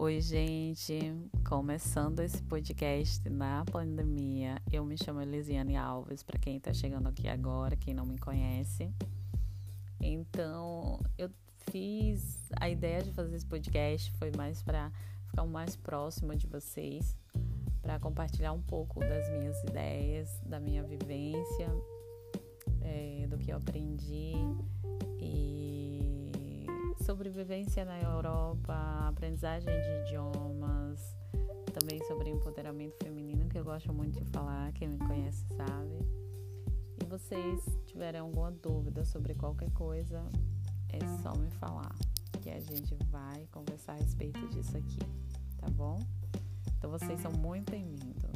Oi, gente. Começando esse podcast na pandemia. Eu me chamo Elisiane Alves, para quem está chegando aqui agora, quem não me conhece. Então, eu fiz a ideia de fazer esse podcast foi mais para ficar mais próximo de vocês, para compartilhar um pouco das minhas ideias, da minha vivência, é, do que eu aprendi sobrevivência na Europa, aprendizagem de idiomas, também sobre empoderamento feminino, que eu gosto muito de falar, quem me conhece sabe. E vocês tiverem alguma dúvida sobre qualquer coisa, é só me falar, que a gente vai conversar a respeito disso aqui, tá bom? Então vocês são muito bem-vindos.